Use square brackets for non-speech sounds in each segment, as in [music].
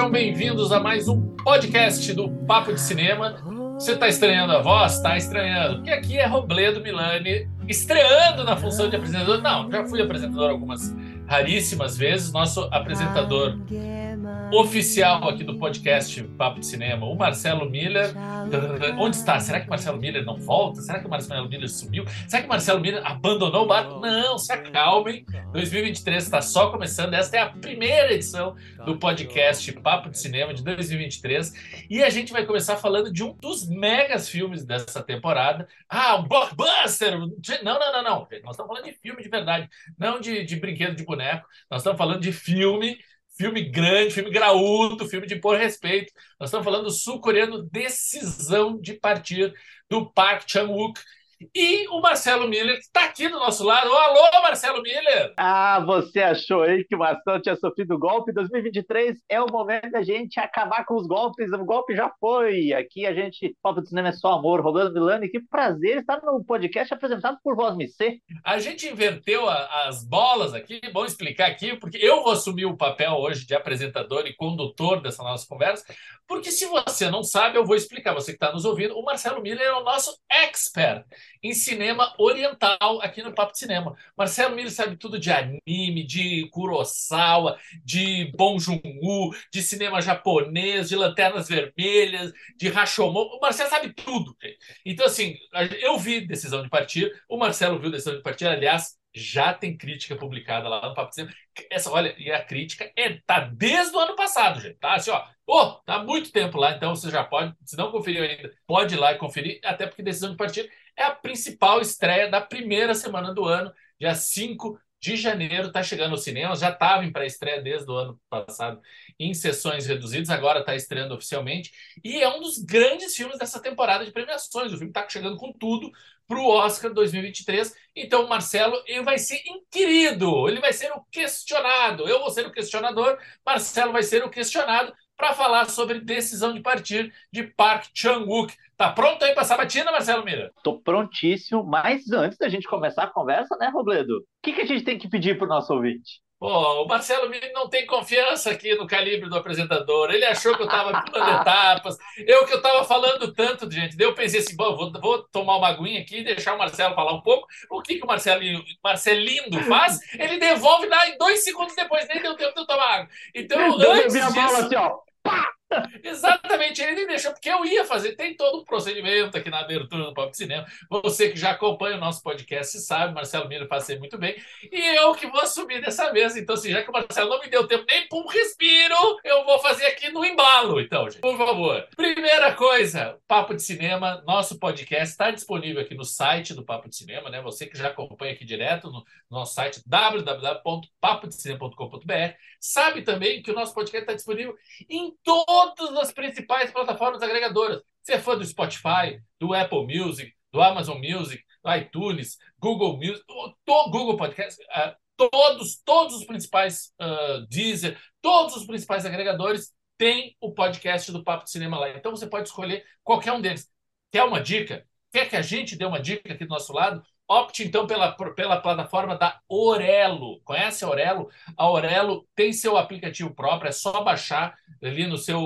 Sejam bem-vindos a mais um podcast do Papo de Cinema. Você está estranhando a voz? Está estranhando. Porque aqui é Robledo Milani estreando na função de apresentador. Não, já fui apresentador algumas raríssimas vezes. Nosso apresentador oficial aqui do podcast Papo de Cinema, o Marcelo Miller. Onde está? Será que o Marcelo Miller não volta? Será que o Marcelo Miller sumiu? Será que o Marcelo Miller abandonou o barco? Não, se acalmem. 2023 está só começando. Esta é a primeira edição do podcast Papo de Cinema de 2023. E a gente vai começar falando de um dos megas filmes dessa temporada. Ah, um blockbuster! Não, não, não, não. Nós estamos falando de filme de verdade, não de, de brinquedo de boneco. Nós estamos falando de filme filme grande, filme graúdo, filme de pôr respeito. Nós estamos falando do sul-coreano Decisão de Partir, do Park Chan-wook, e o Marcelo Miller está aqui do nosso lado. Alô, Marcelo Miller! Ah, você achou aí que o Marcelo tinha sofrido golpe? 2023 é o momento da gente acabar com os golpes. O golpe já foi. Aqui a gente, Papo de Cinema é só amor. Rolando Milani, que prazer estar no podcast apresentado por Voz MC. A gente inverteu a, as bolas aqui. Vamos explicar aqui, porque eu vou assumir o papel hoje de apresentador e condutor dessa nossa conversa. Porque se você não sabe, eu vou explicar. Você que está nos ouvindo, o Marcelo Miller é o nosso expert em cinema oriental aqui no Papo de Cinema. Marcelo Miller sabe tudo de anime, de Kurosawa, de Bong Joon-ho, de cinema japonês, de Lanternas Vermelhas, de Rashomon. O Marcelo sabe tudo. Então, assim, eu vi Decisão de Partir, o Marcelo viu Decisão de Partir, aliás, já tem crítica publicada lá no Papo de Cinema. Essa, olha, e a crítica é tá desde o ano passado, gente. Tá assim, ó. Oh, tá muito tempo lá, então você já pode, se não conferiu ainda, pode ir lá e conferir, até porque decisão de partir é a principal estreia da primeira semana do ano, dia 5 de janeiro, está chegando aos cinemas, já estava em pré-estreia desde o ano passado, em sessões reduzidas, agora está estreando oficialmente, e é um dos grandes filmes dessa temporada de premiações. O filme está chegando com tudo para o Oscar 2023. Então, Marcelo ele vai ser inquirido, ele vai ser o questionado. Eu vou ser o questionador, Marcelo vai ser o questionado para falar sobre decisão de partir de Park Chan-wook. Tá pronto aí para sabatina, Marcelo Mira? Tô prontíssimo, mas antes da gente começar a conversa, né, Robledo? O que, que a gente tem que pedir para o nosso ouvinte? Pô, o Marcelo Miller não tem confiança aqui no calibre do apresentador. Ele achou que eu estava pulando [laughs] etapas. Eu que eu estava falando tanto, gente. Daí eu pensei assim, bom, vou, vou, tomar uma aguinha aqui e deixar o Marcelo falar um pouco. O que, que o Marcelinho, Marcelindo faz? Ele devolve lá em dois segundos depois, nem deu tempo de eu tomar água. Então, antes disso... Bola assim, ó. Pá! [laughs] Exatamente, ele nem deixou, porque eu ia fazer, tem todo um procedimento aqui na abertura do Pop Cinema. Você que já acompanha o nosso podcast sabe, Marcelo Miro passei muito bem, e eu que vou assumir dessa vez. Então, assim, já que o Marcelo não me deu tempo nem para um respiro, eu vou fazer aqui no embalo, então, gente. Por favor. Primeira coisa, Papo de Cinema, nosso podcast está disponível aqui no site do Papo de Cinema, né? Você que já acompanha aqui direto no nosso site www.papodecinema.com.br, sabe também que o nosso podcast está disponível em todo todas as principais plataformas agregadoras. Você é fã do Spotify, do Apple Music, do Amazon Music, do iTunes, Google Music, do Google Podcast, uh, todos, todos os principais uh, Deezer, todos os principais agregadores têm o podcast do Papo de Cinema lá. Então você pode escolher qualquer um deles. Quer uma dica? Quer que a gente dê uma dica aqui do nosso lado? Opte então pela, pela plataforma da Orelo. Conhece a Orelo? A Orelo tem seu aplicativo próprio, é só baixar ali no seu,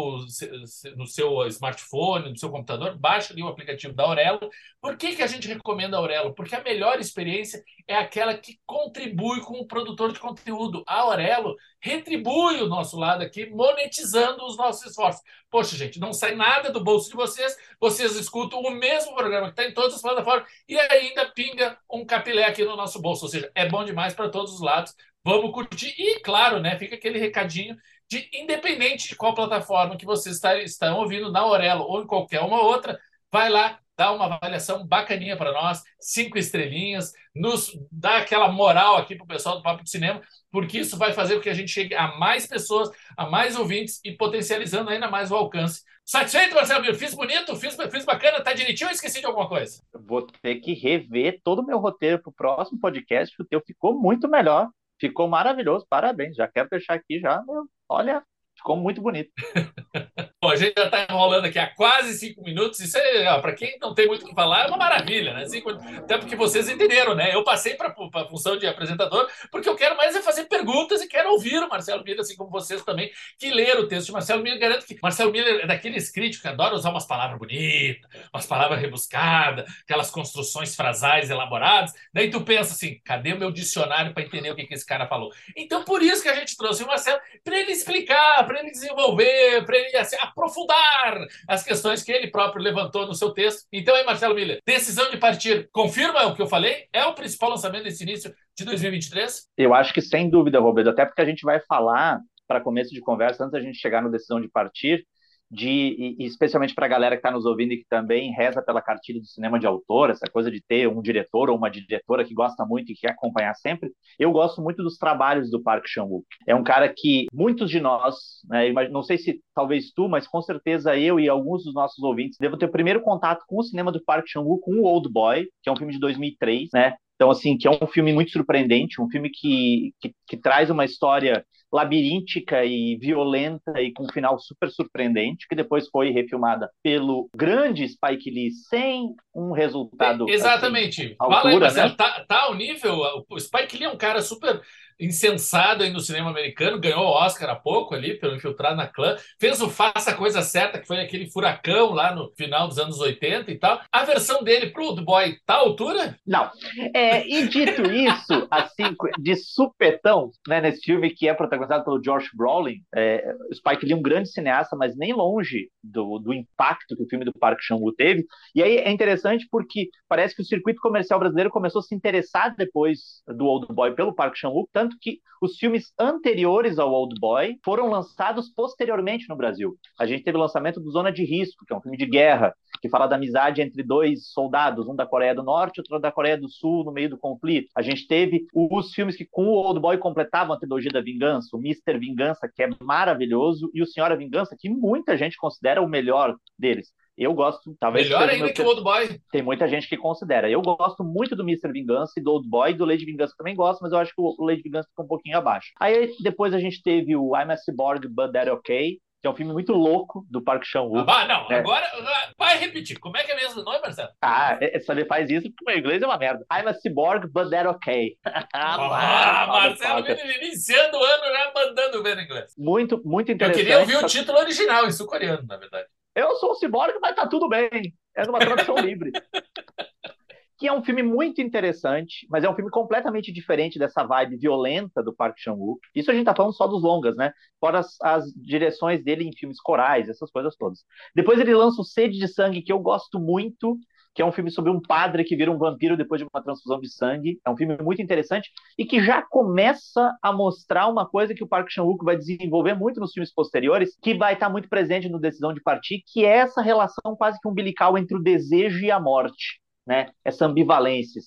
no seu smartphone, no seu computador, baixa ali o aplicativo da Orelo. Por que, que a gente recomenda a Orelo? Porque a melhor experiência é aquela que contribui com o produtor de conteúdo. A Aurelo retribui o nosso lado aqui, monetizando os nossos esforços. Poxa, gente, não sai nada do bolso de vocês, vocês escutam o mesmo programa que está em todas as plataformas e ainda pinga um capilé aqui no nosso bolso. Ou seja, é bom demais para todos os lados. Vamos curtir. E, claro, né, fica aquele recadinho de, independente de qual plataforma que vocês estão ouvindo, na Aurelo ou em qualquer uma outra, vai lá, dá uma avaliação bacaninha para nós, cinco estrelinhas, nos dá aquela moral aqui para o pessoal do Papo de Cinema, porque isso vai fazer com que a gente chegue a mais pessoas, a mais ouvintes e potencializando ainda mais o alcance. Satisfeito, Marcelo? Fiz bonito? Fiz, fiz bacana? Tá direitinho ou esqueci de alguma coisa? Vou ter que rever todo o meu roteiro para o próximo podcast, o teu ficou muito melhor. Ficou maravilhoso, parabéns. Já quero deixar aqui já, meu, olha, ficou muito bonito. [laughs] a gente já está enrolando aqui há quase cinco minutos. Isso é, para quem não tem muito o que falar, é uma maravilha, né? Cinco, até porque vocês entenderam, né? Eu passei para a função de apresentador porque eu quero mais é fazer perguntas e quero ouvir o Marcelo Miller, assim como vocês também, que leram o texto de Marcelo Miller. Garanto que Marcelo Miller é daqueles críticos que adora usar umas palavras bonitas, umas palavras rebuscadas, aquelas construções frasais elaboradas. Daí tu pensa assim: cadê o meu dicionário para entender o que, que esse cara falou? Então, por isso que a gente trouxe o Marcelo, para ele explicar, para ele desenvolver, para ele assim, aprofundar as questões que ele próprio levantou no seu texto. Então, aí, Marcelo Miller, decisão de partir, confirma o que eu falei? É o principal lançamento desse início de 2023? Eu acho que sem dúvida, Roberto, até porque a gente vai falar para começo de conversa, antes da gente chegar na decisão de partir, de, e especialmente para a galera que está nos ouvindo e que também reza pela cartilha do cinema de autor, essa coisa de ter um diretor ou uma diretora que gosta muito e quer acompanhar sempre, eu gosto muito dos trabalhos do Park Chan-wook. É um cara que muitos de nós, né, não sei se talvez tu, mas com certeza eu e alguns dos nossos ouvintes devam ter o primeiro contato com o cinema do Park Chan-wook, com o Old Boy, que é um filme de 2003, né? Então, assim, que é um filme muito surpreendente, um filme que, que, que traz uma história labiríntica e violenta e com um final super surpreendente, que depois foi refilmada pelo grande Spike Lee sem um resultado. Exatamente. Assim, altura, Marcelo, né? tá, tá ao nível. O Spike Lee é um cara super insensado aí no cinema americano, ganhou o Oscar há pouco ali pelo Infiltrado na Clã, fez o Faça a Coisa Certa, que foi aquele furacão lá no final dos anos 80 e tal. A versão dele pro Old Boy tá à altura? Não. É, e dito isso, [laughs] assim, de supetão, né, nesse filme que é protagonizado pelo George Brolin, é, Spike Lee é um grande cineasta, mas nem longe do, do impacto que o filme do Park Chan-wook teve. E aí é interessante porque parece que o circuito comercial brasileiro começou a se interessar depois do Old Boy pelo Park Chan-wook, tanto que os filmes anteriores ao Old Boy foram lançados posteriormente no Brasil. A gente teve o lançamento do Zona de Risco, que é um filme de guerra, que fala da amizade entre dois soldados, um da Coreia do Norte outro da Coreia do Sul, no meio do conflito. A gente teve os filmes que com o Old Boy completavam a trilogia da Vingança, o Mister Vingança, que é maravilhoso, e o Senhora Vingança, que muita gente considera o melhor deles. Eu gosto, talvez. Melhor ainda que o Old Boy. Tem muita gente que considera. Eu gosto muito do Mr. Vingança e do Old Boy, do Lady Vingança também gosto, mas eu acho que o Lady Vingança fica um pouquinho abaixo. Aí depois a gente teve o I'm a Cyborg, But That Okay, que é um filme muito louco do Park Chan-wook. Ah, não, é. agora vai repetir. Como é que é mesmo o nome, Marcelo? Ah, é, só ele faz isso porque o inglês é uma merda. I'm a cyborg, but that okay. [laughs] ah, Marcelo iniciando o ano já mandando ver em inglês. Muito, muito interessante. Eu queria ouvir o título original, em sul-coreano, na verdade. Eu sou um ciborgue, mas tá tudo bem. É numa tradução [laughs] livre. Que é um filme muito interessante, mas é um filme completamente diferente dessa vibe violenta do Park Chan-wook. Isso a gente tá falando só dos longas, né? Fora as, as direções dele em filmes corais, essas coisas todas. Depois ele lança o Sede de Sangue, que eu gosto muito, que é um filme sobre um padre que vira um vampiro depois de uma transfusão de sangue. É um filme muito interessante e que já começa a mostrar uma coisa que o Park Chan-wook vai desenvolver muito nos filmes posteriores, que vai estar muito presente no Decisão de Partir, que é essa relação quase que umbilical entre o desejo e a morte. Né? Essa ambivalência,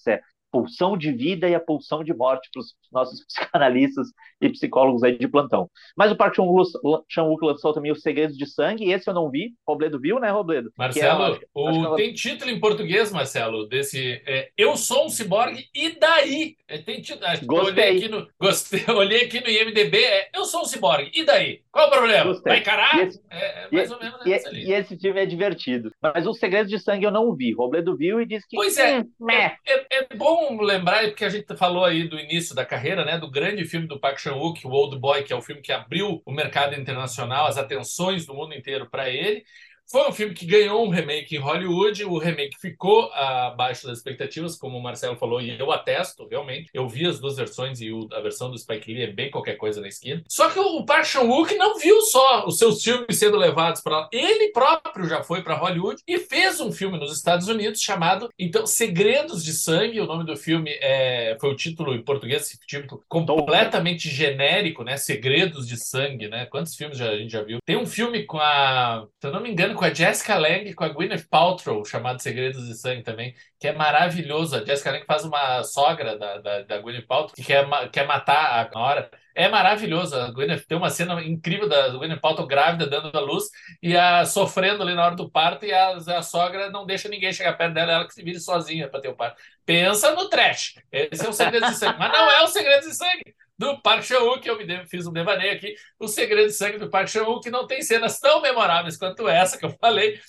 pulsão de vida e a pulsão de morte para os nossos [laughs] psicanalistas e psicólogos aí de plantão. Mas o Park Chan-wook lançou também Os Segredos de Sangue, esse eu não vi, Robledo viu, né, Robledo? Marcelo, é, o... ela... tem título em português, Marcelo, desse é, Eu Sou um Ciborgue, e daí? É, tem título, Gostei. [laughs] Olhei aqui, no, gostei, olhei aqui no IMDB, é, Eu Sou um Ciborgue, e daí? Qual o problema? Gostei. Vai encarar? Esse, é, é, mais e, ou menos e, E esse filme é divertido. Mas Os Segredos de Sangue eu não vi. Robledo viu e disse que... Pois é, hum, é, é bom bom lembrar, porque a gente falou aí do início da carreira, né, do grande filme do Park Chan-wook, o Old Boy, que é o filme que abriu o mercado internacional, as atenções do mundo inteiro para ele. Foi um filme que ganhou um remake em Hollywood, o remake ficou abaixo das expectativas, como o Marcelo falou, e eu atesto, realmente. Eu vi as duas versões e a versão do Spike Lee é bem qualquer coisa na esquina. Só que o Park Chan-wook não viu só os seus filmes sendo levados para lá. Ele próprio já foi para Hollywood e fez um filme nos Estados Unidos chamado, então, Segredos de Sangue. O nome do filme é, foi o título em português, esse título completamente genérico, né? Segredos de Sangue, né? Quantos filmes já, a gente já viu? Tem um filme com a, se eu não me engano, com a Jessica Lange, com a Gwyneth Paltrow, chamado Segredos de Sangue também, que é maravilhoso. A Jessica Lange faz uma sogra da, da, da Gwyneth Paltrow que quer, quer matar a hora. É maravilhoso. A Gwyneth tem uma cena incrível da Gwyneth Paltrow grávida, dando a luz e a sofrendo ali na hora do parto e a, a sogra não deixa ninguém chegar perto dela, ela que se vire sozinha para ter o parto. Pensa no trash. Esse é o Segredo de Sangue. Mas não é o Segredo de Sangue. Do Park Chan-wook, eu me fiz um devaneio aqui, O Segredo de Sangue do Park Chan-wook, que não tem cenas tão memoráveis quanto essa que eu falei,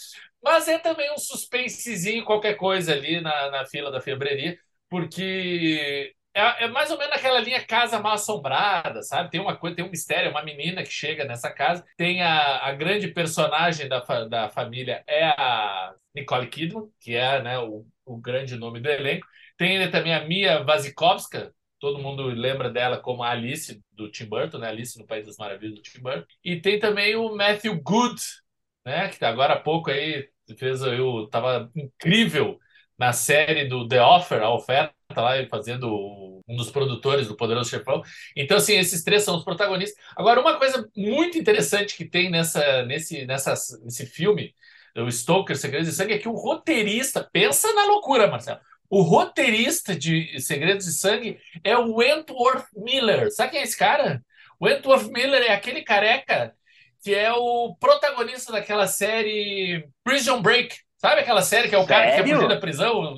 mas é também um suspensezinho, qualquer coisa ali na, na fila da febreria, porque é, é, mais ou menos aquela linha casa mal assombrada, sabe? Tem uma coisa, tem um mistério, uma menina que chega nessa casa, tem a, a grande personagem da, da família é a Nicole Kidman, que é né, o, o grande nome do elenco. Tem também a Mia Wasikowska, todo mundo lembra dela como a Alice do Tim Burton, né? Alice no País das Maravilhas do Tim Burton. E tem também o Matthew Good, né? Que agora há pouco aí fez eu tava incrível na série do The Offer, a oferta lá fazendo um dos produtores do Poderoso Chefão. Então assim, esses três são os protagonistas. Agora uma coisa muito interessante que tem nessa nesse nessa nesse filme, o Stoker Segredos de Sangue é que o roteirista pensa na loucura, Marcelo. O roteirista de Segredos de Sangue é o Wentworth Miller. Sabe quem é esse cara? O Wentworth Miller é aquele careca que é o protagonista daquela série Prison Break. Sabe aquela série que é o Sério? cara que quer fugir da prisão?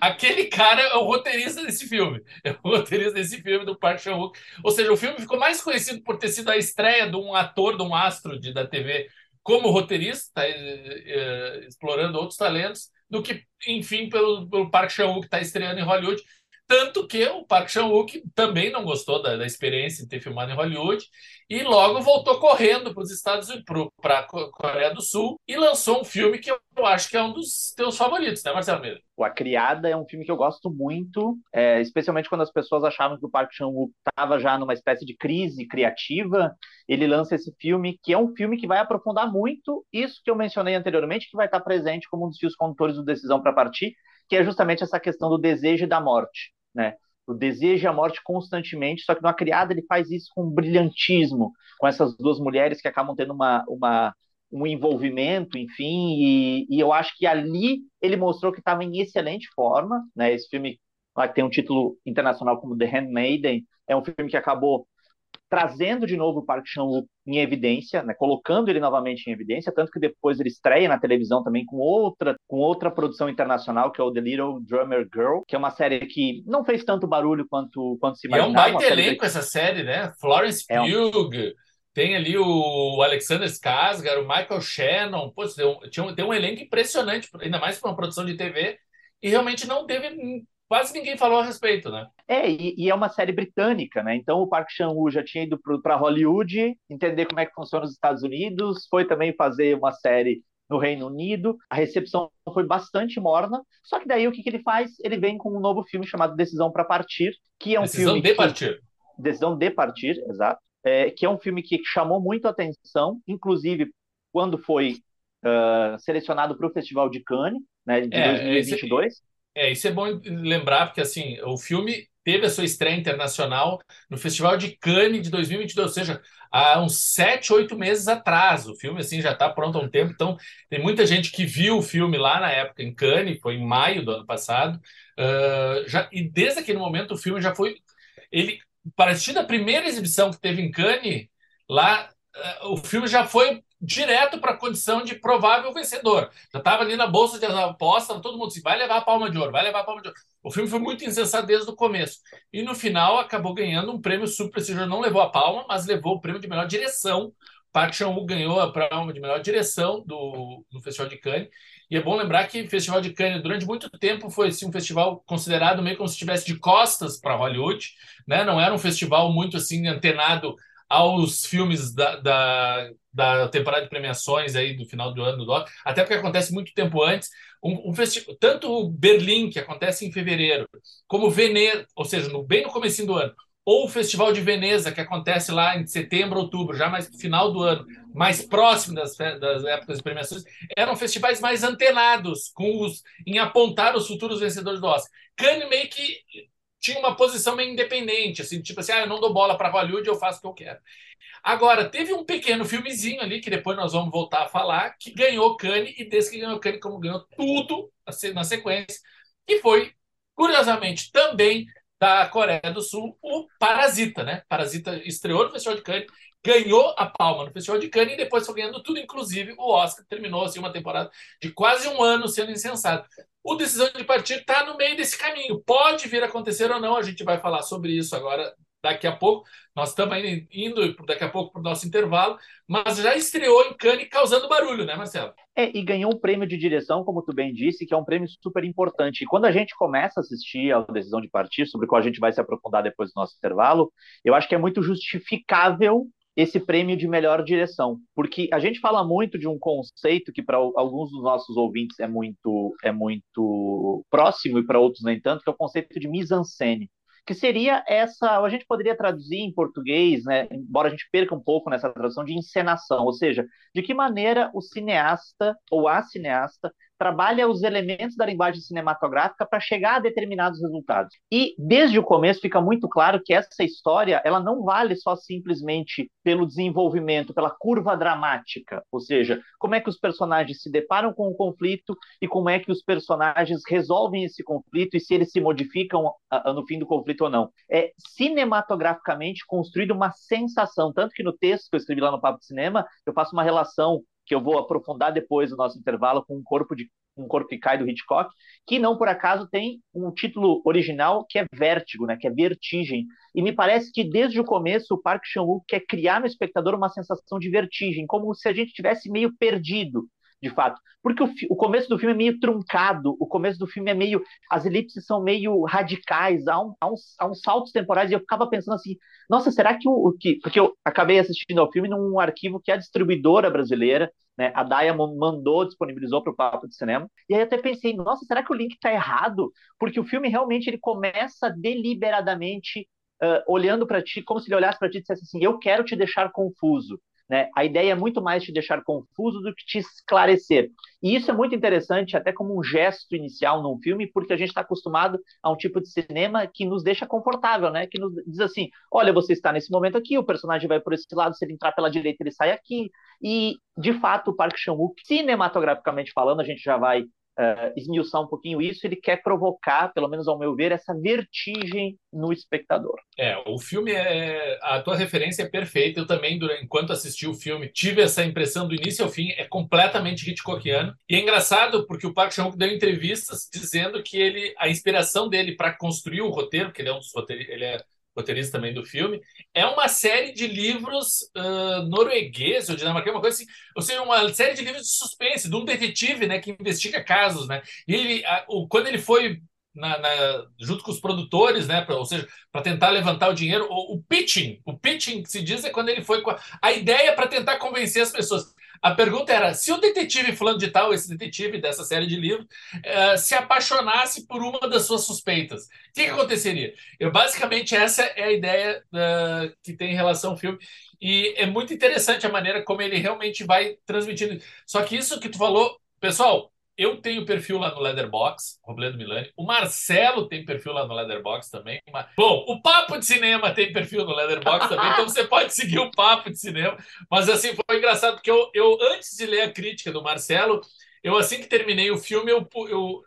Aquele cara é o roteirista desse filme. [laughs] É o roteirista desse filme do Park Chan-wook. Ou seja, o filme ficou mais conhecido por ter sido a estreia de um ator, de um astro de, da TV como roteirista, tá, é, explorando outros talentos, do que, enfim, pelo, pelo Park Chan-wook que está estreando em Hollywood. Tanto que o Park Chan-wook também não gostou da, da, experiência de ter filmado em Hollywood e logo voltou correndo para os Estados Unidos, para a Coreia do Sul e lançou um filme que eu acho que é um dos teus favoritos, né, Marcelo Meira? A Criada é um filme que eu gosto muito, é, especialmente quando as pessoas achavam que o Park Chan-wook estava já numa espécie de crise criativa. Ele lança esse filme, que é um filme que vai aprofundar muito isso que eu mencionei anteriormente, que vai estar presente como um dos fios condutores do Decisão para Partir, que é justamente essa questão do desejo e da morte né? O desejo e a morte constantemente, só que na criada ele faz isso com brilhantismo, com essas duas mulheres que acabam tendo uma, uma um envolvimento, enfim, e, e eu acho que ali ele mostrou que estava em excelente forma, né? Esse filme lá que tem um título internacional como The Handmaiden, é um filme que acabou trazendo de novo o Park Chan-wook em evidência, né, colocando ele novamente em evidência, tanto que depois ele estreia na televisão também com outra, com outra produção internacional, que é o The Little Drummer Girl, que é uma série que não fez tanto barulho quanto, quanto se imaginava. E é um baita elenco essa série, né? Florence é Pugh, um... tem ali o Alexander Skarsgård, o Michael Shannon, pô, tem, um, tem um elenco impressionante, ainda mais para uma produção de TV, e realmente não teve quase ninguém falou a respeito, né? É, e, e é uma série britânica, né? Então o Park Chan-wook já tinha ido para Hollywood, entender como é que funciona os Estados Unidos, foi também fazer uma série no Reino Unido. A recepção foi bastante morna. Só que daí o que, que ele faz? Ele vem com um novo filme chamado Decisão para Partir, que é um Decisão filme de que... Partir. Decisão de Partir, exato. É, que é um filme que chamou muito a atenção, inclusive quando foi uh, selecionado para o Festival de Cannes, né, de é, 2022. Esse, é, isso é bom lembrar, porque assim, o filme teve a sua estreia internacional no Festival de Cannes de 2022, ou seja, há uns sete, oito meses atrás. O filme assim já está pronto há um tempo, então tem muita gente que viu o filme lá na época em Cannes, foi em maio do ano passado. Uh, já, e desde aquele momento o filme já foi. Ele, a partir da primeira exibição que teve em Cannes, lá uh, o filme já foi direto para a condição de provável vencedor. Já estava ali na bolsa de aposta, todo mundo disse, vai levar a palma de ouro, vai levar a palma de ouro. O filme foi muito insensato desde o começo. E no final acabou ganhando um prêmio super prestigioso. Não levou a palma, mas levou o prêmio de melhor direção. Park Chan-wook ganhou a palma de melhor direção do, do Festival de Cannes. E é bom lembrar que o Festival de Cannes, durante muito tempo, foi assim, um festival considerado meio como se estivesse de costas para Hollywood. Né? Não era um festival muito assim antenado aos filmes da, da, da, temporada de premiações aí do final do ano do Oscar, até porque acontece muito tempo antes. Um, um festival, tanto Berlim, que acontece em fevereiro, como Veneza, ou seja, no, bem no começo do ano, ou o Festival de Veneza, que acontece lá em setembro, outubro, já mais no final do ano, mais próximo das, das épocas de premiações, eram festivais mais antenados com os, em apontar os futuros vencedores do Oscar. Cannes meio que tinha uma posição meio independente, assim, tipo assim, ah, eu não dou bola para Hollywood, eu faço o que eu quero. Agora, teve um pequeno filmezinho ali, que depois nós vamos voltar a falar, que ganhou Cannes, e desse que ganhou Cannes, como ganhou tudo na sequência, que foi, curiosamente, também da Coreia do Sul, o Parasita, né? Parasita estreou no Festival de Cannes, ganhou a palma no Festival de Cannes e depois foi ganhando tudo, inclusive o Oscar. Terminou assim uma temporada de quase um ano sendo insensato. O decisão de partir está no meio desse caminho. Pode vir a acontecer ou não, a gente vai falar sobre isso agora daqui a pouco. Nós estamos indo daqui a pouco para o nosso intervalo, mas já estreou em Cannes causando barulho, né, Marcelo? É, e ganhou um prêmio de direção, como tu bem disse, que é um prêmio super importante. E quando a gente começa a assistir a decisão de partir, sobre o qual a gente vai se aprofundar depois do nosso intervalo, eu acho que é muito justificável esse prêmio de melhor direção, porque a gente fala muito de um conceito que para alguns dos nossos ouvintes é muito é muito próximo e para outros nem tanto, que é o conceito de mise-en-scène que seria essa, a gente poderia traduzir em português, né, embora a gente perca um pouco nessa tradução, de encenação, ou seja, de que maneira o cineasta ou a cineasta trabalha os elementos da linguagem cinematográfica para chegar a determinados resultados. E desde o começo fica muito claro que essa história ela não vale só simplesmente pelo desenvolvimento, pela curva dramática, ou seja, como é que os personagens se deparam com o conflito e como é que os personagens resolvem esse conflito e se eles se modificam no fim do conflito ou não. É cinematograficamente construída uma sensação, tanto que no texto que eu escrevi lá no Papo de Cinema, eu faço uma relação que eu vou aprofundar depois no nosso intervalo com um corpo de um corpo que cai do Hitchcock, que não por acaso tem um título original que é Vértigo, né, que é Vertigem. E me parece que desde o começo o Park Chan-wook quer criar no espectador uma sensação de vertigem, como se a gente tivesse meio perdido de fato. Porque o, o, começo do filme é meio truncado, o começo do filme é meio. As elipses são meio radicais, há, um, há, uns, há uns saltos temporais, e eu ficava pensando assim: nossa, será que o, que. Porque eu acabei assistindo ao filme num arquivo que é a distribuidora brasileira, né, a Diamond mandou, disponibilizou para o Papo de Cinema, e aí até pensei: nossa, será que o link está errado? Porque o filme realmente ele começa deliberadamente. Uh, olhando para ti, como se ele olhasse para ti e dissesse assim: Eu quero te deixar confuso. Né? A ideia é muito mais te deixar confuso do que te esclarecer. E isso é muito interessante, até como um gesto inicial num filme, porque a gente está acostumado a um tipo de cinema que nos deixa confortável, né? Que nos diz assim: olha, você está nesse momento aqui, o personagem vai por esse lado, se ele entrar pela direita, ele sai aqui. E, de fato, o Park Chan-wook, cinematograficamente falando, a gente já vai uh, esmiuçar um pouquinho isso, ele quer provocar, pelo menos ao meu ver, essa vertigem no espectador. É, o filme é. A tua referência é perfeita. Eu também, durante, enquanto assisti o filme, tive essa impressão do início ao fim, é completamente Hitchcockiano. E é engraçado porque o Park Chan-wook deu entrevistas dizendo que ele, a inspiração dele para construir o roteiro, porque ele é um dos roteiristas, ele é roteirista também do filme, é uma série de livros uh, noruegueses ou dinamarqueses, uma coisa assim, ou seja, uma série de livros de suspense, de um detetive, né, que investiga casos, né, e ele, a, o, quando ele foi na, na, junto com os produtores, né, pra, ou seja, para tentar levantar o dinheiro, o, o, pitching, o pitching que se diz é quando ele foi com a, a ideia para tentar convencer as pessoas. A pergunta era: se o detetive fulano de tal, esse detetive dessa série de livros, uh, se apaixonasse por uma das suas suspeitas, o que, que aconteceria? Eu, basicamente, essa é a ideia uh, que tem em relação ao filme. E é muito interessante a maneira como ele realmente vai transmitindo. Só que isso que tu falou, pessoal, eu tenho perfil lá no Leatherbox, Robledo Milani. O Marcelo tem perfil lá no Leatherbox também. Bom, o Papo de Cinema tem perfil no Leatherbox também, então você [laughs] pode seguir o Papo de Cinema. Mas assim, foi engraçado porque eu, eu antes de ler a crítica do Marcelo, eu assim que terminei o filme, eu, eu,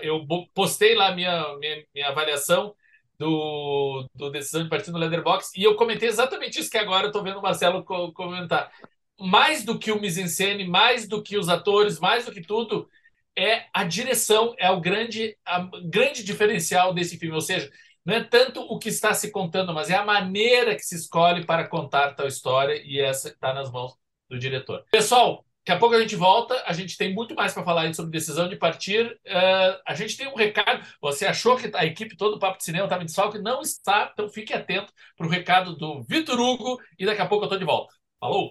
eu postei lá minha, minha, minha avaliação do, do Decisão de Partido no Leatherbox e eu comentei exatamente isso que agora eu estou vendo o Marcelo comentar. Mais do que o mise-en-scène, mais do que os atores, mais do que tudo, é a direção, é o grande, a grande diferencial desse filme. Ou seja, não é tanto o que está se contando, mas é a maneira que se escolhe para contar tal história, e essa está nas mãos do diretor. Pessoal, daqui a pouco a gente volta, a gente tem muito mais para falar sobre decisão de partir. Uh, a gente tem um recado. Você achou que a equipe todo do Papo de Cinema estava em desfalque? Não está, então fique atento para o recado do Vitor Hugo, e daqui a pouco eu estou de volta. Falou!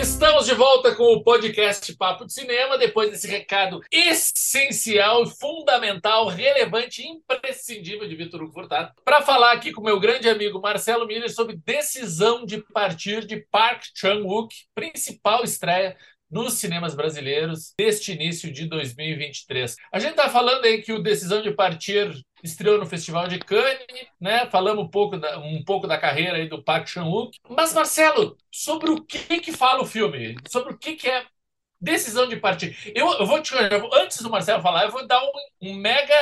Estamos de volta com o podcast Papo de Cinema, depois desse recado essencial, fundamental, relevante, imprescindível de Vitor Hugo Furtado, para falar aqui com meu grande amigo Marcelo Miller sobre decisão de partir de Park Chan-wook, principal estreia nos cinemas brasileiros deste início de 2023. A gente está falando aí que o Decisão de Partir estreou no Festival de Cannes, né? Falamos um pouco da, um pouco da carreira aí do Park Chan-wook. Mas, Marcelo, sobre o que que fala o filme? Sobre o que que é decisão de partir? Eu, eu vou te... Antes do Marcelo falar, eu vou dar um, um mega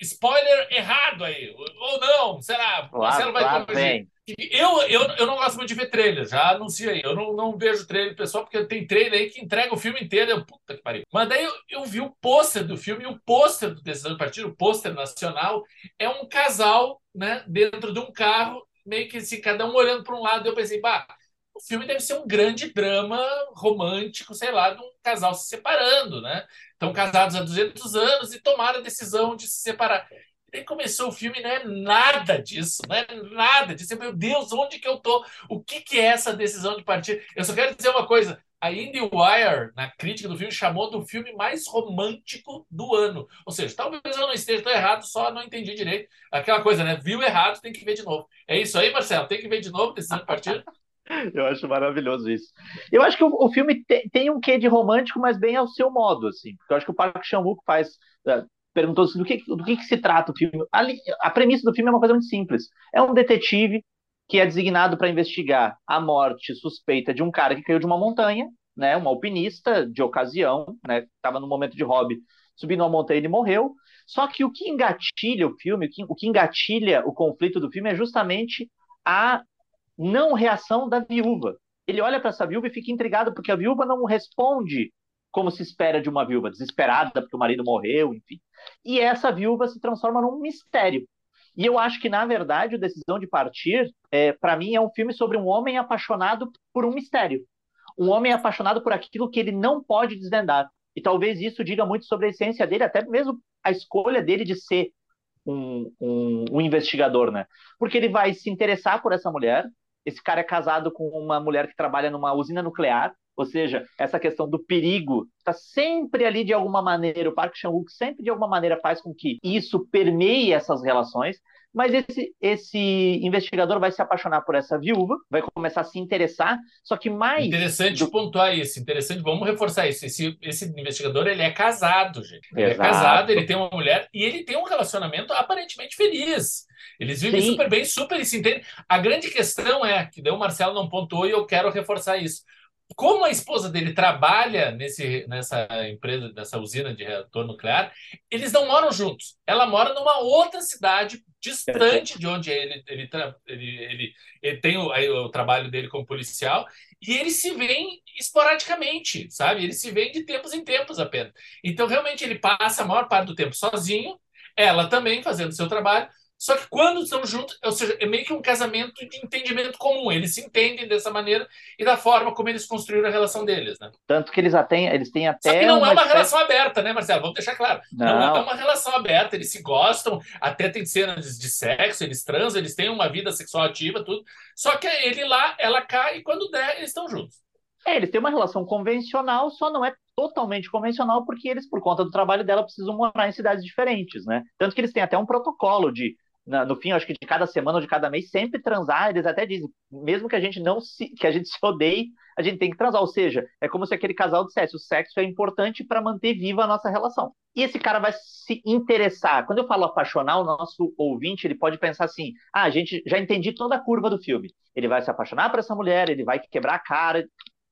spoiler errado aí. Ou não, será? O Marcelo vai corrigir. Eu, eu, eu não gosto muito de ver trailer, já anunciei. Eu não, não vejo trailer pessoal, porque tem trailer aí que entrega o filme inteiro. Eu, puta que pariu. Mas daí eu, eu vi o pôster do filme, e o pôster do Decisão de Partir, o pôster nacional, é um casal né, dentro de um carro, meio que assim, cada um olhando para um lado. Eu pensei, bah, o filme deve ser um grande drama romântico, sei lá, de um casal se separando, né? Estão casados há 200 anos e tomaram a decisão de se separar. Aí começou o filme, não é nada disso, não é nada disso. Meu Deus, onde que eu tô? O que, que é essa decisão de partir? Eu só quero dizer uma coisa. A IndieWire, na crítica do filme, chamou do filme mais romântico do ano. Ou seja, talvez eu não esteja tão errado, só não entendi direito. Aquela coisa, né? Viu errado, tem que ver de novo. É isso aí, Marcelo? Tem que ver de novo decisão de partir? [laughs] Eu acho maravilhoso isso. Eu acho que o, o filme te, tem um quê de romântico, mas bem ao seu modo, assim. Porque eu acho que o Park Chan-wook faz é, perguntou do que, do que, que se trata o filme. A, a premissa do filme é uma coisa muito simples. É um detetive que é designado para investigar a morte suspeita de um cara que caiu de uma montanha, né, um alpinista de ocasião, né, estava no momento de hobby, subindo uma montanha e morreu. Só que o que engatilha o filme, o que, o que engatilha o conflito do filme é justamente a não reação da viúva. Ele olha para essa viúva e fica intrigado porque a viúva não responde como se espera de uma viúva, desesperada porque o marido morreu, enfim. E essa viúva se transforma num mistério. E eu acho que, na verdade, o Decisão de Partir, é, para mim, é um filme sobre um homem apaixonado por um mistério. Um homem apaixonado por aquilo que ele não pode desvendar. E talvez isso diga muito sobre a essência dele, até mesmo a escolha dele de ser um, um, um investigador, né? Porque ele vai se interessar por essa mulher. Esse cara é casado com uma mulher que trabalha numa usina nuclear. Ou seja, essa questão do perigo está sempre ali de alguma maneira, o Park Chan-wook sempre de alguma maneira faz com que isso permeie essas relações, mas esse, esse investigador vai se apaixonar por essa viúva, vai começar a se interessar, só que mais... Interessante do... pontuar isso, interessante, vamos reforçar isso, esse, esse investigador, ele é casado, gente, ele Exato. é casado, ele tem uma mulher, e ele tem um relacionamento aparentemente feliz, eles vivem Sim. super bem, super se entendem, a grande questão é, que o Marcelo não pontuou e eu quero reforçar isso, como a esposa dele trabalha nesse, nessa empresa, nessa usina de reator nuclear, eles não moram juntos. Ela mora numa outra cidade distante de onde ele, ele, ele, ele, ele tem o, o, trabalho dele como policial, e eles se veem esporadicamente, sabe? Eles se veem de tempos em tempos apenas. Então, realmente, ele passa a maior parte do tempo sozinho, ela também fazendo seu trabalho, só que quando estão juntos, ou seja, é meio que um casamento de entendimento comum. Eles se entendem dessa maneira e da forma como eles construíram a relação deles, né? Tanto que eles, têm, eles têm até. Só que não é uma é uma espécie... relação aberta, né, Marcelo? Vamos deixar claro. Não. não. é uma relação aberta. Eles se gostam, até tem cenas de sexo, eles transam, eles têm uma vida sexual ativa, tudo. Só que ele lá, ela cai e quando der, eles estão juntos. É, eles têm uma relação convencional, só não é totalmente convencional porque eles, por conta do trabalho dela, precisam morar em cidades diferentes, né? Tanto que eles têm até um protocolo de na, no fim, acho que de cada semana ou de cada mês, sempre transar, eles até dizem, mesmo que a gente não se, que a gente se odeie, a gente tem que transar. Ou seja, é como se aquele casal dissesse, o sexo é importante para manter viva a nossa relação. E esse cara vai se interessar. Quando eu falo apaixonar, o nosso ouvinte, ele pode pensar assim, ah, a gente já entendi toda a curva do filme. Ele vai se apaixonar por essa mulher, ele vai quebrar a cara,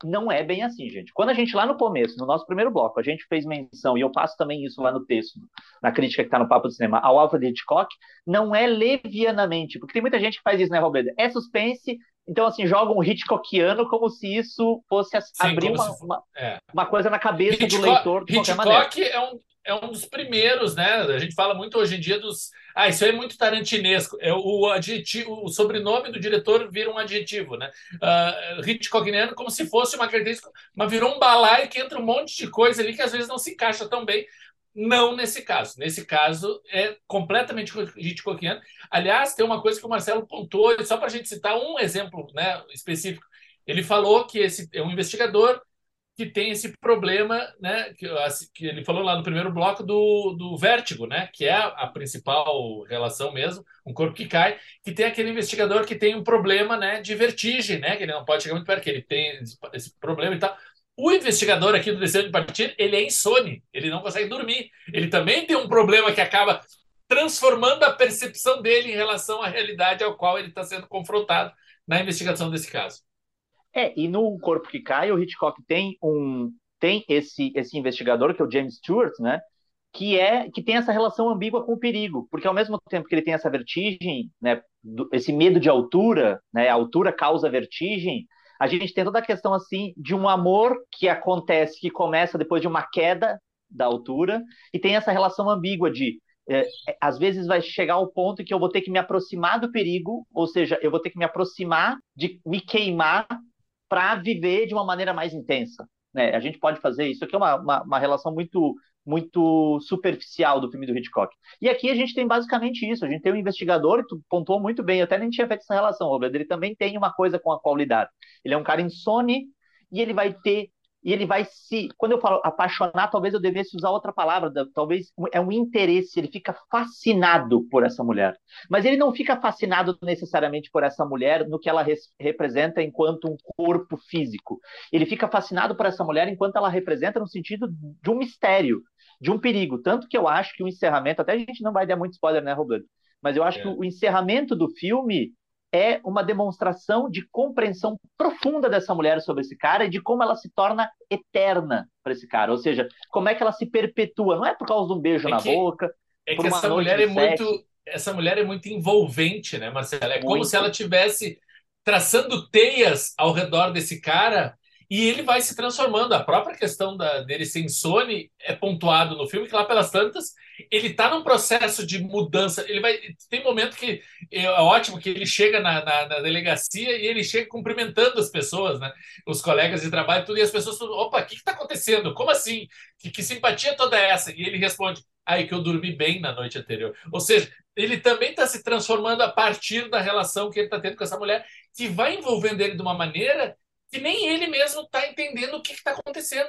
não é bem assim, gente. Quando a gente lá no começo, no nosso primeiro bloco, a gente fez menção, e eu passo também isso lá no texto, na crítica que está no Papo do Cinema, ao Alfred Hitchcock, não é levianamente, porque tem muita gente que faz isso, né, Roberto? É suspense, então, assim, joga um Hitchcockiano como se isso fosse Sim, abrir uma, uma, é. uma, coisa na cabeça Hitchcock, do leitor de Hitchcock. É um, é um dos primeiros, né? A gente fala muito hoje em dia dos. Ah, isso aí é muito tarantinesco. É o adjetivo, o sobrenome do diretor vira um adjetivo, né? Uh, Hitchcockiano como se fosse uma característica, mas virou um balaio que entra um monte de coisa ali que às vezes não se encaixa tão bem. Não nesse caso. Nesse caso, é completamente Hitchcockiano. Aliás, tem uma coisa que o Marcelo pontuou, só para a gente citar um exemplo né, específico ele falou que esse é um investigador que tem esse problema, né? Que, que, ele falou lá no primeiro bloco do, do vértigo, né? Que é a, principal relação mesmo, um corpo que cai, que tem aquele investigador que tem um problema, né? De vertigem, né? Que ele não pode chegar muito perto, que ele tem esse, esse problema e tal. O investigador aqui do Desejo de Partir, ele é insone, ele não consegue dormir. Ele também tem um problema que acaba transformando a percepção dele em relação à realidade ao qual ele está sendo confrontado na investigação desse caso. É, e no Corpo que Cai, o Hitchcock tem um tem esse esse investigador que é o James Stewart, né? Que é que tem essa relação ambígua com o perigo, porque ao mesmo tempo que ele tem essa vertigem, né, do, esse medo de altura, né, a altura causa vertigem, a gente tem toda a questão assim de um amor que acontece, que começa depois de uma queda da altura, e tem essa relação ambígua de é, é às vezes vai chegar ao ponto que eu vou ter que me aproximar do perigo, ou seja, eu vou ter que me aproximar de me queimar para viver de uma maneira mais intensa. Né? A gente pode fazer isso aqui é uma, uma, uma, relação muito muito superficial do filme do Hitchcock. E aqui a gente tem basicamente isso. A gente tem um investigador, tu pontuou muito bem, eu até nem tinha feito essa relação, Robert. Ele também tem uma coisa com a qual lidar. Ele é um cara insone e ele vai ter e ele vai se. Quando eu falo apaixonar, talvez eu devesse usar outra palavra, talvez é um interesse, ele fica fascinado por essa mulher. Mas ele não fica fascinado necessariamente por essa mulher no que ela representa enquanto um corpo físico. Ele fica fascinado por essa mulher enquanto ela representa no sentido de um mistério, de um perigo. Tanto que eu acho que o encerramento, até a gente não vai dar muito spoiler, né, Roberto? Mas eu acho é. que o encerramento do filme é uma demonstração de compreensão profunda dessa mulher sobre esse cara e de como ela se torna eterna para esse cara. Ou seja, como é que ela se perpetua. Não é por causa de um beijo é na que, boca. É que essa mulher é muito. Essa mulher é muito envolvente, né, Marcela? É muito. como se ela tivesse traçando teias ao redor desse cara e ele vai se transformando. A própria questão da, dele ser insone é pontuado no filme, que lá pelas tantas, ele está num processo de mudança. Ele vai. Tem momento que é ótimo que ele chega na, na, na, delegacia e ele chega cumprimentando as pessoas, né? Os colegas de trabalho, tudo, e as pessoas falam: opa, o que está acontecendo? Como assim? Que, que simpatia toda essa? E ele responde: aí que eu dormi bem na noite anterior. Ou seja, ele também está se transformando a partir da relação que ele está tendo com essa mulher, que vai envolvendo ele de uma maneira que nem ele mesmo está entendendo o que está acontecendo.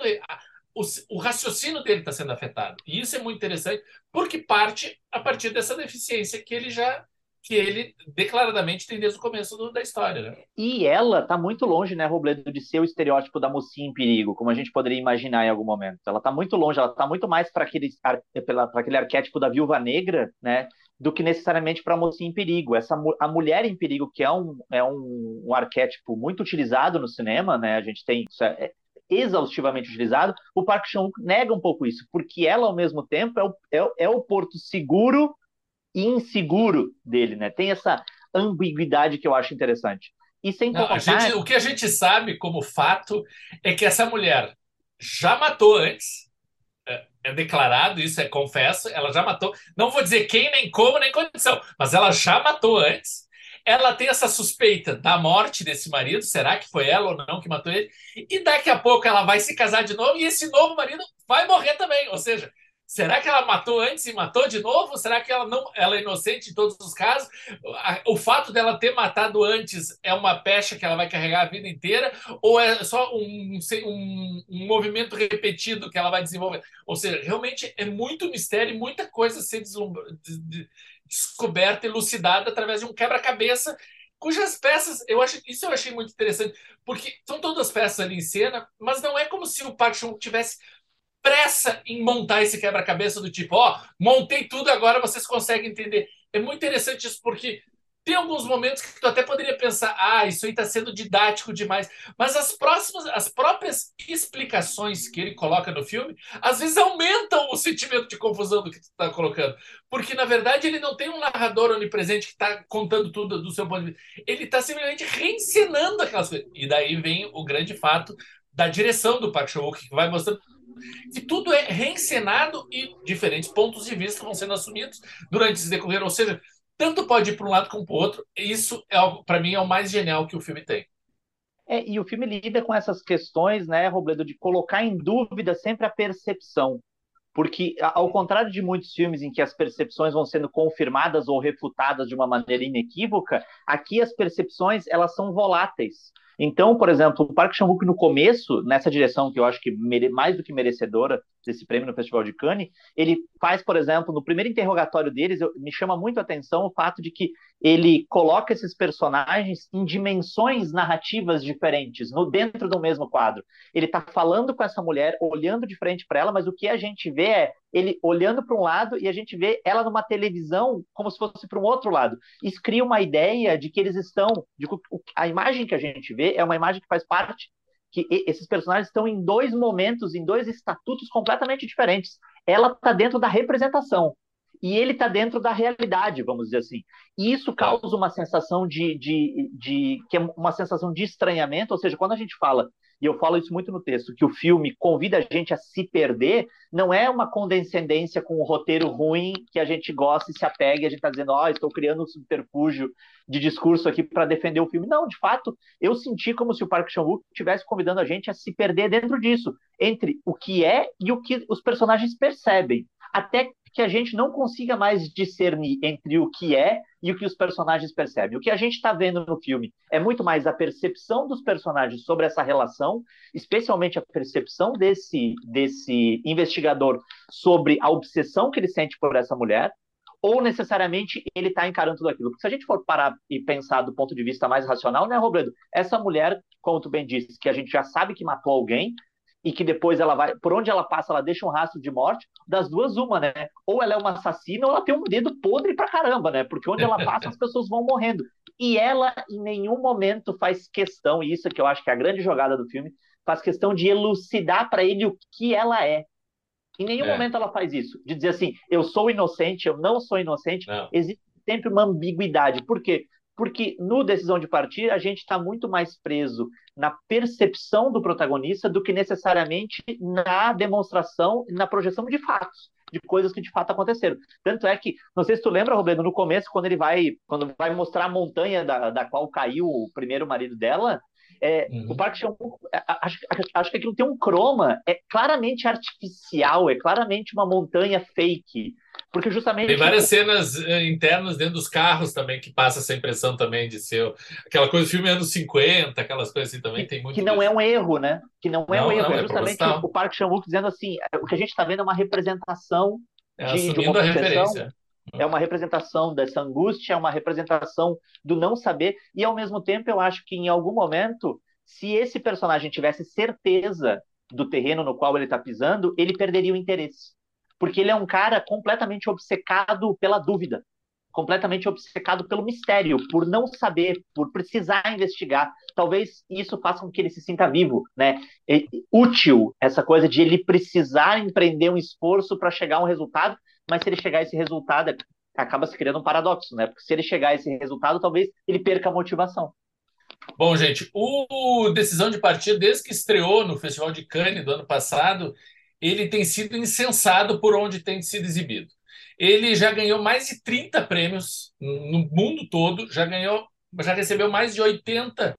O, o, raciocínio dele está sendo afetado. E isso é muito interessante, porque parte a partir dessa deficiência que ele já que ele declaradamente tem desde o começo do, da história. Né? E ela está muito longe, né, Robledo, de ser o estereótipo da mocinha em perigo, como a gente poderia imaginar em algum momento. Ela está muito longe, ela está muito mais para aquele, aquele arquétipo da viúva negra, né, do que necessariamente para a mocinha em perigo. Essa, a mulher em perigo, que é um, é um, um arquétipo muito utilizado no cinema, né? A gente tem isso é, é exaustivamente utilizado. O Park Chan nega um pouco isso, porque ela ao mesmo tempo é o, é, é o porto seguro e inseguro dele, né? Tem essa ambiguidade que eu acho interessante. E sem Não, contar... gente, o que a gente sabe como fato é que essa mulher já matou antes, é declarado, isso é confesso, ela já matou. Não vou dizer quem, nem como, nem condição, mas ela já matou antes. Ela tem essa suspeita da morte desse marido, será que foi ela ou não que matou ele? E daqui a pouco ela vai se casar de novo e esse novo marido vai morrer também. Ou seja, Será que ela matou antes e matou de novo? Será que ela não ela é inocente em todos os casos? O fato dela ter matado antes é uma pecha que ela vai carregar a vida inteira? Ou é só um, um, um movimento repetido que ela vai desenvolver? Ou seja, realmente é muito mistério e muita coisa ser descoberta, elucidada através de um quebra-cabeça cujas peças, eu acho, isso eu achei muito interessante, porque são todas peças ali em cena, mas não é como se o Park Chan tivesse pressa em montar esse quebra-cabeça do tipo, ó, oh, montei tudo, agora vocês conseguem entender. É muito interessante isso, porque tem alguns momentos que tu até poderia pensar, ah, isso aí está sendo didático demais. Mas as próximas, as próprias explicações que ele coloca no filme, às vezes aumentam o sentimento de confusão do que tu está colocando. Porque, na verdade, ele não tem um narrador onipresente que está contando tudo do seu ponto de vista. Ele está simplesmente reencenando aquelas coisas. E daí vem o grande fato da direção do Park Chan-wook, que vai mostrando que tudo é reencenado e diferentes pontos de vista vão sendo assumidos durante esse decorrer. Ou seja, tanto pode ir para um lado como para o outro. Isso, é para mim, é o mais genial que o filme tem. É, e o filme lida com essas questões, né, Robledo, de colocar em dúvida sempre a percepção. Porque, ao contrário de muitos filmes em que as percepções vão sendo confirmadas ou refutadas de uma maneira inequívoca, aqui as percepções elas são voláteis. Então, por exemplo, o Parque Chan-wook no começo, nessa direção que eu acho que mais do que merecedora desse prêmio no Festival de Cannes, ele faz, por exemplo, no primeiro interrogatório deles, eu... me chama muito a atenção o fato de que ele coloca esses personagens em dimensões narrativas diferentes, no dentro do mesmo quadro. Ele está falando com essa mulher, olhando de frente para ela, mas o que a gente vê é ele olhando para um lado e a gente vê ela numa televisão como se fosse para um outro lado. Isso cria uma ideia de que eles estão, de que a imagem que a gente vê é uma imagem que faz parte que esses personagens estão em dois momentos, em dois estatutos completamente diferentes. Ela está dentro da representação e ele está dentro da realidade, vamos dizer assim. E isso causa uma sensação de, de, de que é uma sensação de estranhamento, ou seja, quando a gente fala e eu falo isso muito no texto, que o filme convida a gente a se perder, não é uma condescendência com um roteiro ruim que a gente gosta e se apega e a gente está dizendo, ó, oh, estou criando um subterfúgio de discurso aqui para defender o filme. Não, de fato, eu senti como se o Park Chan-wook estivesse convidando a gente a se perder dentro disso, entre o que é e o que os personagens percebem. Até que a gente não consiga mais discernir entre o que é e o que os personagens percebem. O que a gente está vendo no filme é muito mais a percepção dos personagens sobre essa relação, especialmente a percepção desse, desse investigador sobre a obsessão que ele sente por essa mulher, ou necessariamente ele está encarando tudo aquilo. Porque se a gente for parar e pensar do ponto de vista mais racional, né, Robledo? Essa mulher, como tu bem disse, que a gente já sabe que matou alguém, e que depois ela vai, por onde ela passa, ela deixa um rastro de morte, das duas, uma, né? Ou ela é uma assassina, ou ela tem um dedo podre pra caramba, né? Porque onde ela passa, as pessoas vão morrendo. E ela, em nenhum momento, faz questão, e isso é que eu acho que é a grande jogada do filme, faz questão de elucidar para ele o que ela é. Em nenhum é. momento ela faz isso, de dizer assim, eu sou inocente, eu não sou inocente. Não. Existe sempre uma ambiguidade. Por quê? Porque no Decisão de Partir, a gente está muito mais preso na percepção do protagonista do que necessariamente na demonstração, na projeção de fatos, de coisas que de fato aconteceram. Tanto é que, não sei se tu lembra, Roberto, no começo, quando ele vai, quando vai mostrar a montanha da, da qual caiu o primeiro marido dela, é, uhum. O Park Chan acho, acho que aquilo tem um croma, é claramente artificial, é claramente uma montanha fake. Porque justamente. Tem várias cenas eh, internas dentro dos carros também que passa essa impressão também de ser aquela coisa do filme anos 50, aquelas coisas assim também. Que, tem muito que não é um erro, né? Que não é não, um erro. Não, é justamente o Park Chan-wook dizendo assim: é, o que a gente está vendo é uma representação é, de, de uma a referência. É uma representação dessa angústia, é uma representação do não saber, e ao mesmo tempo eu acho que em algum momento, se esse personagem tivesse certeza do terreno no qual ele está pisando, ele perderia o interesse. Porque ele é um cara completamente obcecado pela dúvida, completamente obcecado pelo mistério, por não saber, por precisar investigar. Talvez isso faça com que ele se sinta vivo, né? É útil essa coisa de ele precisar empreender um esforço para chegar a um resultado mas se ele chegar a esse resultado, acaba se criando um paradoxo, né? Porque se ele chegar a esse resultado, talvez ele perca a motivação. Bom, gente, o Decisão de Partir, desde que estreou no Festival de Cannes do ano passado, ele tem sido incensado por onde tem sido exibido. Ele já ganhou mais de 30 prêmios no mundo todo, já ganhou, já recebeu mais de 80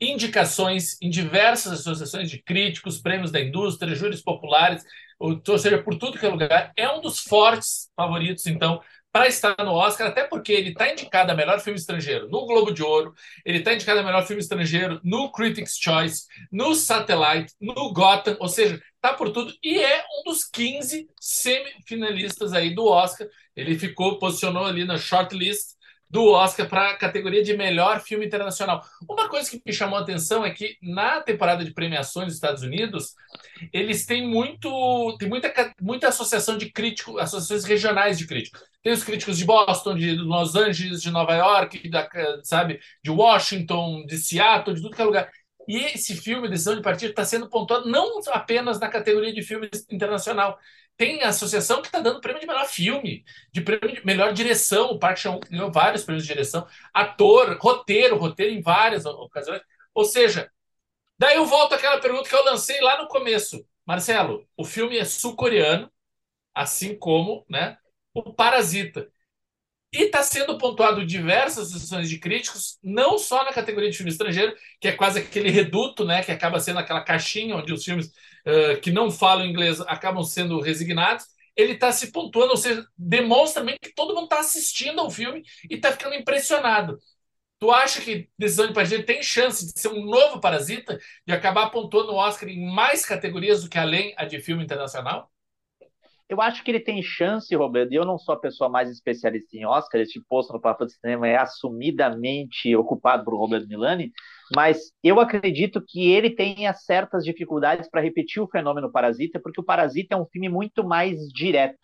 indicações em diversas associações de críticos, prêmios da indústria, júris populares, ou, seja, por tudo que é lugar. É um dos fortes favoritos, então, para estar no Oscar, até porque ele está indicado a melhor filme estrangeiro no Globo de Ouro, ele está indicado a melhor filme estrangeiro no Critics' Choice, no Satellite, no Gotham, ou seja, está por tudo e é um dos 15 semifinalistas aí do Oscar. Ele ficou, posicionou ali na shortlist do Oscar para a categoria de melhor filme internacional. Uma coisa que me chamou a atenção é que na temporada de premiações dos Estados Unidos, eles têm muito tem muita, muita associação de críticos, associações regionais de críticos. Tem os críticos de Boston, de Los Angeles, de Nova York, da, sabe, de Washington, de Seattle, de tudo que é lugar. E esse filme, Decisão de Partido, está sendo pontuado não apenas na categoria de filme internacional, tem associação que está dando prêmio de melhor filme, de prêmio de melhor direção. O Park Chan ganhou vários prêmios de direção, ator, roteiro, roteiro em várias ocasiões. Ou seja, daí eu volto àquela pergunta que eu lancei lá no começo. Marcelo, o filme é sul-coreano, assim como né, o Parasita. E está sendo pontuado diversas associações de críticos, não só na categoria de filme estrangeiro, que é quase aquele reduto, né, que acaba sendo aquela caixinha onde os filmes uh, que não falam inglês acabam sendo resignados, ele está se pontuando, ou seja, demonstra também que todo mundo está assistindo ao filme e está ficando impressionado. Tu acha que Decisão de Partida tem chance de ser um novo Parasita, de acabar pontuando o Oscar em mais categorias do que além a de filme internacional? Eu acho que ele tem chance, Roberto, e eu não sou a pessoa mais especialista em Oscar, este posto no Papo de Cinema é assumidamente ocupado por Roberto Milani, mas eu acredito que ele tenha certas dificuldades para repetir o fenômeno Parasita, porque o Parasita é um filme muito mais direto.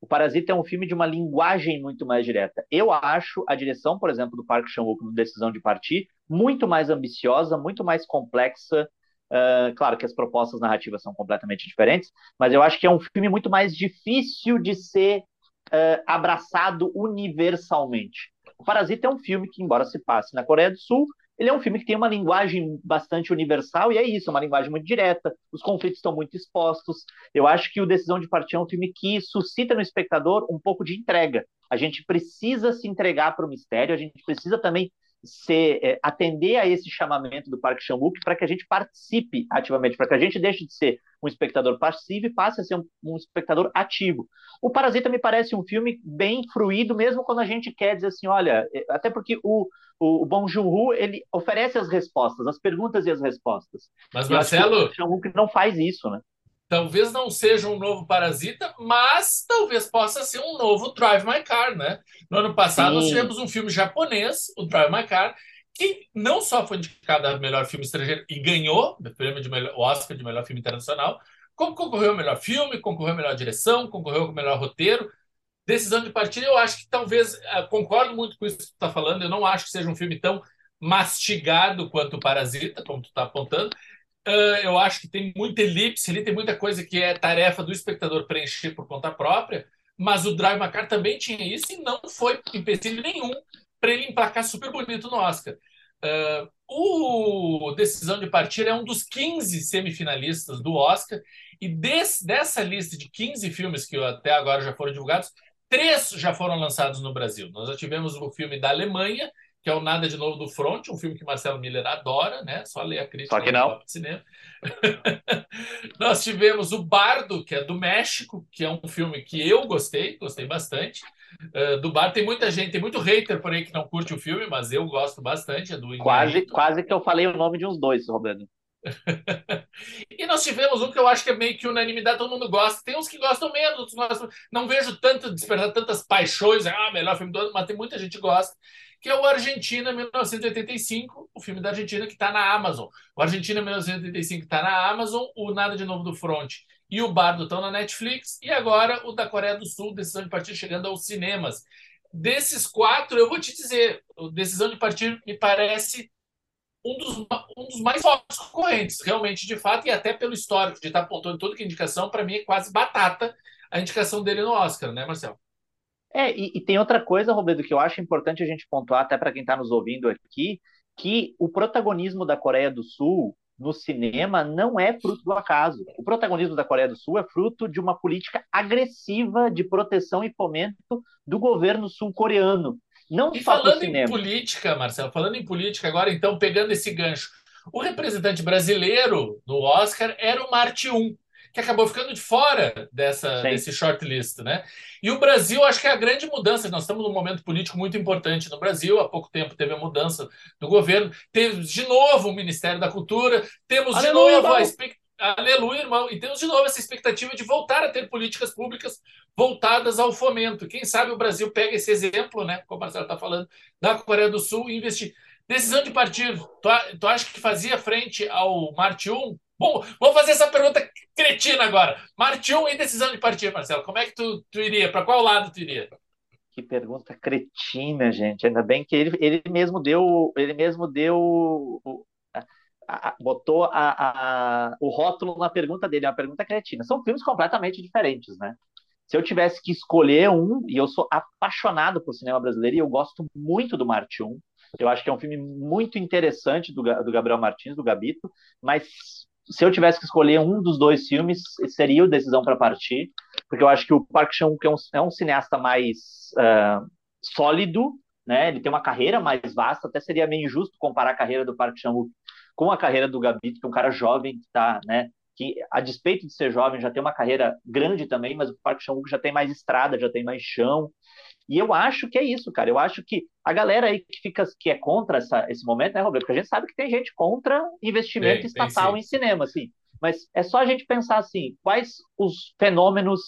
O Parasita é um filme de uma linguagem muito mais direta. Eu acho a direção, por exemplo, do Park Chan-wook no Decisão de Partir muito mais ambiciosa, muito mais complexa. Uh, claro que as propostas narrativas são completamente diferentes, mas eu acho que é um filme muito mais difícil de ser uh, abraçado universalmente. O Parasita é um filme que, embora se passe na Coreia do Sul, ele é um filme que tem uma linguagem bastante universal, e é isso, uma linguagem muito direta, os conflitos estão muito expostos. Eu acho que o Decisão de Partir é um filme que suscita no espectador um pouco de entrega. A gente precisa se entregar para o mistério, a gente precisa também ser, é, atender a esse chamamento do Parque Chan-wook para que a gente participe ativamente, para que a gente deixe de ser um espectador passivo e passe a ser um, um, espectador ativo. O Parasita me parece um filme bem fruído, mesmo quando a gente quer dizer assim, olha, é, até porque o, o, o Bong Joon-ho, ele oferece as respostas, as perguntas e as respostas. Mas, Marcelo... O Chan-wook não faz isso, né? Talvez não seja um novo Parasita, mas talvez possa ser um novo Drive My Car, né? No ano passado Sim. nós tivemos um filme japonês, o Drive My Car, que não só foi indicado a melhor filme estrangeiro e ganhou o prêmio de melhor, Oscar de melhor filme internacional, como concorreu ao melhor filme, concorreu à melhor direção, concorreu ao melhor roteiro. Decisão de partida, eu acho que talvez, uh, concordo muito com isso que tu está falando, eu não acho que seja um filme tão mastigado quanto o Parasita, como tu está apontando, eu acho que tem muita elipse ali, tem muita coisa que é tarefa do espectador preencher por conta própria, mas o Drive Macar também tinha isso e não foi empecilho nenhum para ele emplacar super bonito no Oscar. Uh, o Decisão de Partir é um dos 15 semifinalistas do Oscar, e desse, dessa lista de 15 filmes que até agora já foram divulgados, três já foram lançados no Brasil. Nós já tivemos o filme da Alemanha, que é o Nada de Novo do Front, um filme que Marcelo Miller adora, né? Só ler a crítica Só que não. do cinema. [laughs] Nós tivemos o Bardo, que é do México, que é um filme que eu gostei, gostei bastante. Uh, do Bardo tem muita gente, tem muito hater por aí que não curte o filme, mas eu gosto bastante, é do Quase, quase que eu falei o nome de uns dois, Roberto. [laughs] e nós tivemos um que eu acho que é meio que unanimidade, todo mundo gosta. Tem uns que gostam menos, outros gostam. Não vejo tanto despertar tantas paixões, ah, melhor filme do ano, mas tem muita gente que gosta que é o Argentina 1985, o filme da Argentina que está na Amazon. O Argentina 1985 está na Amazon, o Nada de Novo do Front e o Bardo estão na Netflix, e agora o da Coreia do Sul, Decisão de Partir, chegando aos cinemas. Desses quatro, eu vou te dizer, Decisão de Partir me parece um dos, um dos mais fortes concorrentes, realmente, de fato, e até pelo histórico de estar apontando toda que indicação, para mim é quase batata a indicação dele no Oscar, né, Marcelo? É, e, e, tem outra coisa, Roberto, que eu acho importante a gente pontuar, até para quem está nos ouvindo aqui, que o protagonismo da Coreia do Sul no cinema não é fruto do acaso. O protagonismo da Coreia do Sul é fruto de uma política agressiva de proteção e fomento do governo sul-coreano. Não e falando em política, Marcelo, falando em política agora, então, pegando esse gancho, o representante brasileiro no Oscar era o Marte 1 que acabou ficando de fora dessa, desse shortlist, né? E o Brasil, acho que é a grande mudança. Nós estamos num momento político muito importante no Brasil. Há pouco tempo teve a mudança do governo. Temos de novo o Ministério da Cultura. Temos Aleluia, de novo a expectativa. Aleluia, irmão. E temos de novo essa expectativa de voltar a ter políticas públicas voltadas ao fomento. Quem sabe o Brasil pega esse exemplo, né? Como o Marcelo está falando, da Coreia do Sul e investir. Decisão de partir, tu, tu acha que fazia frente ao Marte 1? Bom, vou fazer essa pergunta cretina agora. Marte 1 e decisão de partir, Marcelo. Como é que tu, tu iria? Para qual lado tu iria? Que pergunta cretina, gente. Ainda bem que ele, ele mesmo deu, ele mesmo deu, a, a, botou a, o rótulo na pergunta dele, é uma pergunta cretina. São filmes completamente diferentes, né? Se eu tivesse que escolher um, e eu sou apaixonado por cinema brasileiro e eu gosto muito do Marte 1, eu acho que é um filme muito interessante do, do Gabriel Martins, do Gabito, mas se eu tivesse que escolher um dos dois filmes, seria o Decisão para Partir, porque eu acho que o Park Chan-wook é, um, é um, cineasta mais uh, sólido, né? Ele tem uma carreira mais vasta, até seria meio injusto comparar a carreira do Park Chan-wook com a carreira do Gabito, que é um cara jovem que está, né, que, a despeito de ser jovem, já tem uma carreira grande também, mas o Park Chan-wook já tem mais estrada, já tem mais chão. E eu acho que é isso, cara. Eu acho que a galera aí que fica que é contra essa, esse momento, né, Roberto? Porque a gente sabe que tem gente contra investimento estatal em cinema, assim. Mas é só a gente pensar assim, quais os fenômenos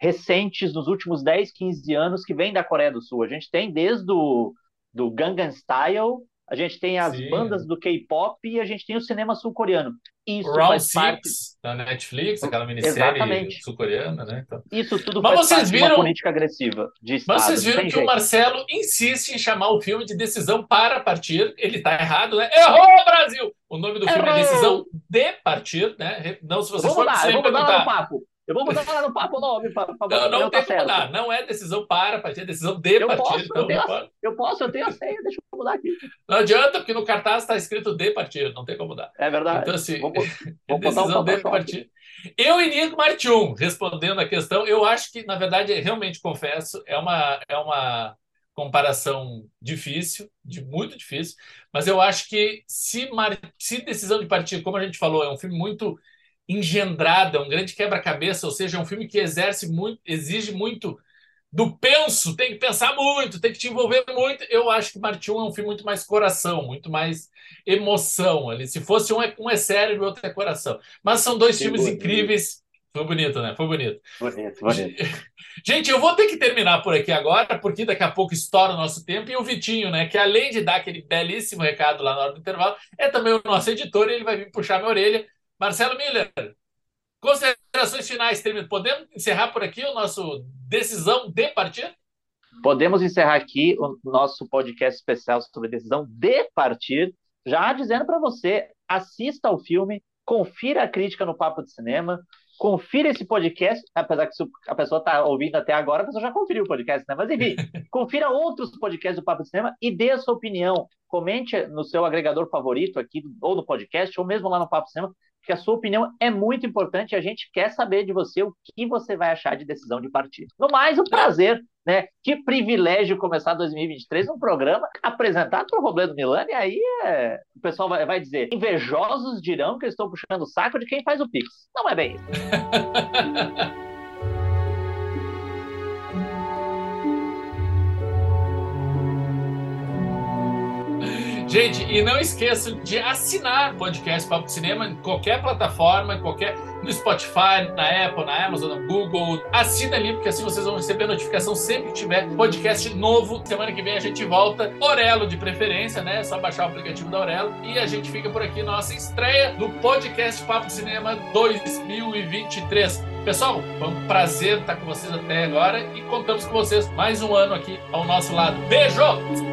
recentes nos últimos 10, 15 anos que vêm da Coreia do Sul? A gente tem desde o do Gangnam Style a gente tem as Sim. bandas do K-pop e a gente tem o cinema sul-coreano. Isso Round faz Six, parte da Netflix, aquela minissérie sul-coreana, né? Então... Isso tudo Mas faz vocês parte viram... uma política agressiva de Estado. Mas vocês viram que jeito. o Marcelo insiste em chamar o filme de Decisão para Partir. Ele está errado, né? Errou, Brasil! O nome do Errou! filme é Decisão de Partir, né? Não, se vocês forem perguntar... no papo. Eu vou mudar lá no papo nome para Não, não tem que mudar. Não é decisão para partir, é decisão de eu partido. Posso, então, eu, tenho a, eu posso, eu tenho a senha, deixa eu mudar aqui. Não adianta, porque no cartaz está escrito de partido, não tem como mudar. É verdade. Então, assim, vou, vou [laughs] decisão um de partido. Eu iria com Martium, respondendo a questão. Eu acho que, na verdade, realmente confesso, é uma, é uma comparação difícil, de muito difícil, mas eu acho que se, se decisão de partido, como a gente falou, é um filme muito engendrada, é um grande quebra-cabeça, ou seja, é um filme que exerce muito, exige muito do penso, tem que pensar muito, tem que te envolver muito. Eu acho que Martin é um filme muito mais coração, muito mais emoção ali. Se fosse um é, um é cérebro, outro é coração. Mas são dois filmes bonito. incríveis. Foi bonito, né? Foi bonito. Bonito, bonito. [laughs] Gente, eu vou ter que terminar por aqui agora, porque daqui a pouco estoura o nosso tempo. E o Vitinho, né? Que além de dar aquele belíssimo recado lá na hora do intervalo, é também o nosso editor e ele vai vir puxar minha orelha Marcelo Miller, considerações finais. Podemos encerrar por aqui o nosso decisão de partida? Podemos encerrar aqui o nosso podcast especial sobre decisão de partir, já dizendo para você, assista ao filme, confira a crítica no Papo de Cinema, confira esse podcast, apesar que a pessoa está ouvindo até agora, a pessoa já conferiu o podcast, né? Mas enfim, [laughs] confira outros podcasts do Papo de Cinema e dê a sua opinião. Comente no seu agregador favorito aqui, ou no podcast, ou mesmo lá no Papo de Cinema, que a sua opinião é muito importante e a gente quer saber de você o que você vai achar de decisão de partido. No mais, um prazer, né? Que privilégio começar 2023 um programa apresentado por Robledo Milani, e aí é... o pessoal vai, vai dizer, invejosos dirão que eu estou puxando o saco de quem faz o Pix. Não é bem isso. [laughs] Gente, e não esqueçam de assinar podcast Papo de Cinema em qualquer plataforma, em qualquer no Spotify, na Apple, na Amazon, no Google. Assina ali, porque assim vocês vão receber notificação sempre que tiver podcast novo. Semana que vem a gente volta. Orelo de preferência, né? É só baixar o aplicativo da Orelo. E a gente fica por aqui, nossa estreia do podcast Papo de Cinema 2023. Pessoal, foi um prazer estar com vocês até agora e contamos com vocês mais um ano aqui ao nosso lado. Beijo!